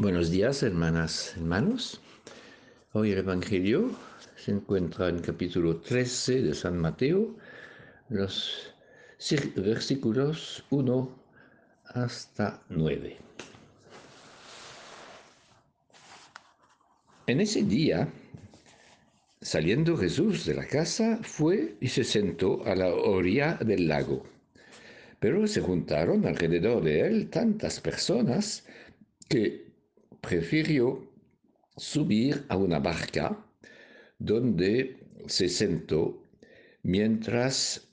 Buenos días, hermanas, hermanos. Hoy el Evangelio se encuentra en capítulo 13 de San Mateo, los versículos 1 hasta 9. En ese día, saliendo Jesús de la casa, fue y se sentó a la orilla del lago. Pero se juntaron alrededor de él tantas personas que prefirió subir a una barca donde se sentó mientras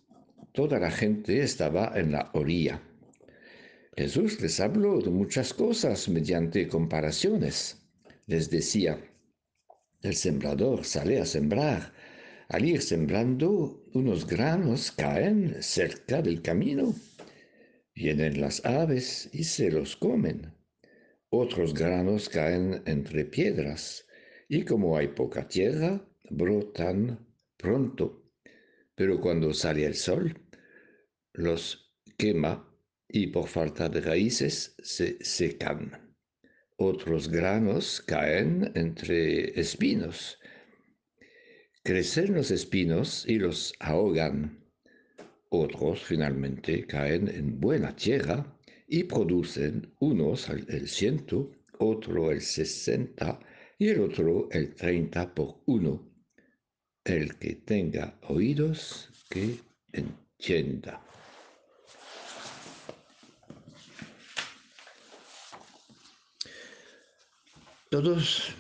toda la gente estaba en la orilla. Jesús les habló de muchas cosas mediante comparaciones. Les decía, el sembrador sale a sembrar. Al ir sembrando, unos granos caen cerca del camino. Vienen las aves y se los comen. Otros granos caen entre piedras y como hay poca tierra, brotan pronto. Pero cuando sale el sol, los quema y por falta de raíces se secan. Otros granos caen entre espinos. Crecen los espinos y los ahogan. Otros finalmente caen en buena tierra y producen unos el ciento, otro el sesenta y el otro el treinta por uno. El que tenga oídos, que entienda. Todos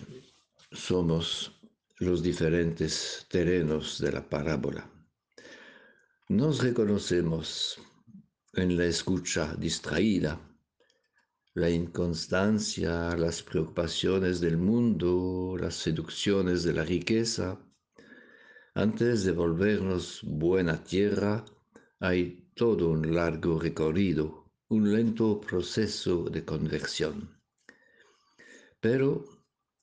somos los diferentes terrenos de la parábola. Nos reconocemos en la escucha distraída, la inconstancia, las preocupaciones del mundo, las seducciones de la riqueza. Antes de volvernos buena tierra, hay todo un largo recorrido, un lento proceso de conversión. Pero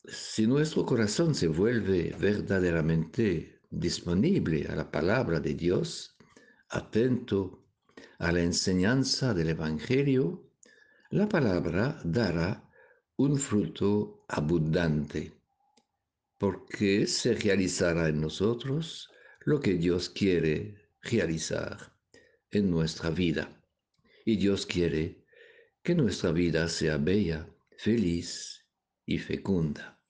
si nuestro corazón se vuelve verdaderamente disponible a la palabra de Dios, atento a la enseñanza del Evangelio, la palabra dará un fruto abundante, porque se realizará en nosotros lo que Dios quiere realizar en nuestra vida. Y Dios quiere que nuestra vida sea bella, feliz y fecunda.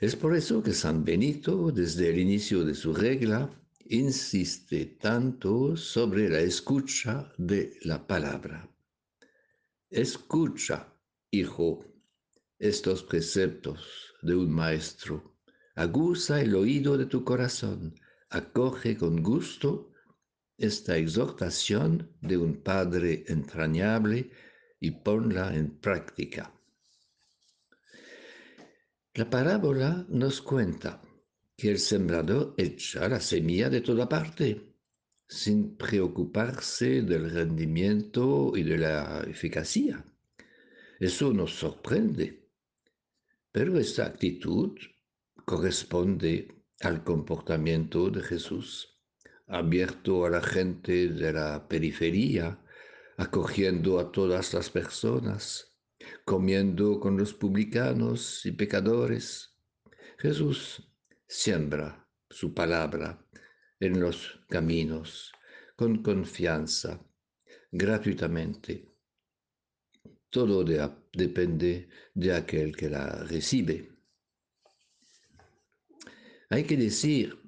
Es por eso que San Benito, desde el inicio de su regla, insiste tanto sobre la escucha de la palabra. Escucha, hijo, estos preceptos de un maestro. Aguza el oído de tu corazón. Acoge con gusto esta exhortación de un Padre entrañable y ponla en práctica. La parábola nos cuenta que el sembrador echa la semilla de toda parte, sin preocuparse del rendimiento y de la eficacia. Eso nos sorprende, pero esta actitud corresponde al comportamiento de Jesús, abierto a la gente de la periferia, acogiendo a todas las personas, comiendo con los publicanos y pecadores. Jesús siembra su palabra en los caminos con confianza, gratuitamente. Todo depende de aquel que la recibe. Hay que decir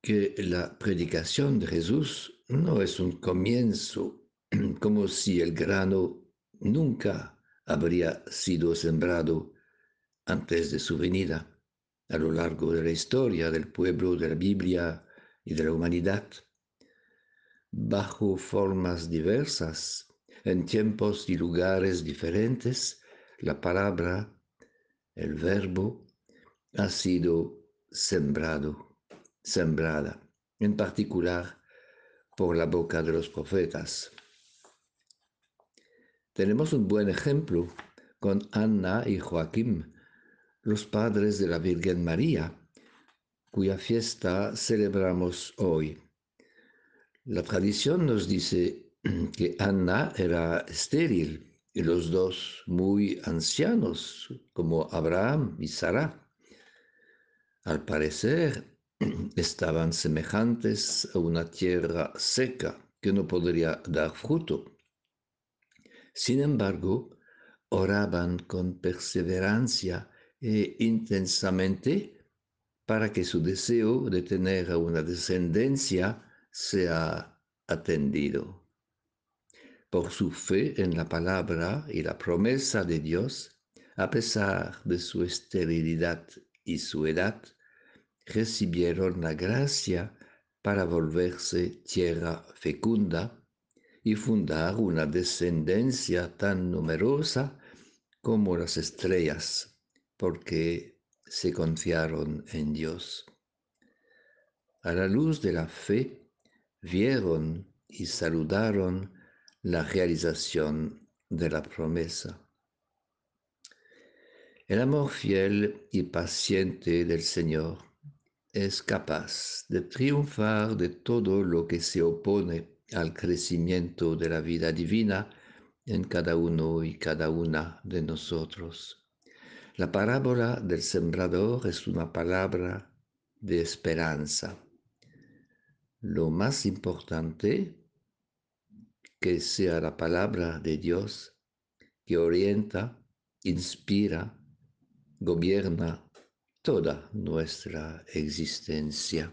que la predicación de Jesús no es un comienzo, como si el grano nunca habría sido sembrado antes de su venida a lo largo de la historia del pueblo, de la Biblia y de la humanidad, bajo formas diversas, en tiempos y lugares diferentes, la palabra, el verbo, ha sido sembrado, sembrada, en particular por la boca de los profetas. Tenemos un buen ejemplo con Ana y Joaquim, los padres de la Virgen María, cuya fiesta celebramos hoy. La tradición nos dice que Ana era estéril y los dos muy ancianos como Abraham y Sara. Al parecer estaban semejantes a una tierra seca que no podría dar fruto. Sin embargo, oraban con perseverancia e intensamente para que su deseo de tener una descendencia sea atendido. Por su fe en la palabra y la promesa de Dios, a pesar de su esterilidad y su edad, recibieron la gracia para volverse tierra fecunda y fundar una descendencia tan numerosa como las estrellas, porque se confiaron en Dios. A la luz de la fe, vieron y saludaron la realización de la promesa. El amor fiel y paciente del Señor es capaz de triunfar de todo lo que se opone al crecimiento de la vida divina en cada uno y cada una de nosotros. La parábola del sembrador es una palabra de esperanza. Lo más importante que sea la palabra de Dios que orienta, inspira, gobierna toda nuestra existencia.